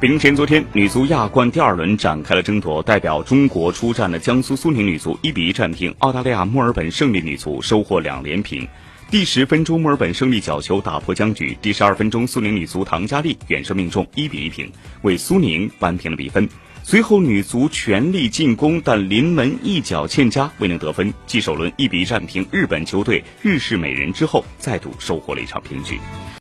比晨前昨天女足亚冠第二轮展开了争夺代表中国出战的江苏苏宁女足一比一战平澳大利亚墨尔本胜利女足收获两连平。第十分钟墨尔本胜利角球打破僵局。第十二分钟苏宁女足唐佳丽远射命中一比一平为苏宁扳平了比分。随后女足全力进攻但临门一脚欠佳未能得分。继首轮一比一战平日本球队日式美人之后再度收获了一场平局。